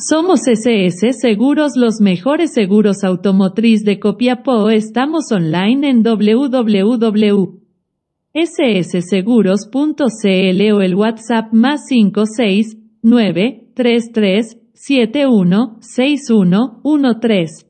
Somos SS Seguros, los mejores seguros automotriz de Copiapó. Estamos online en www.ssseguros.cl o el WhatsApp más 569 33 71 6113.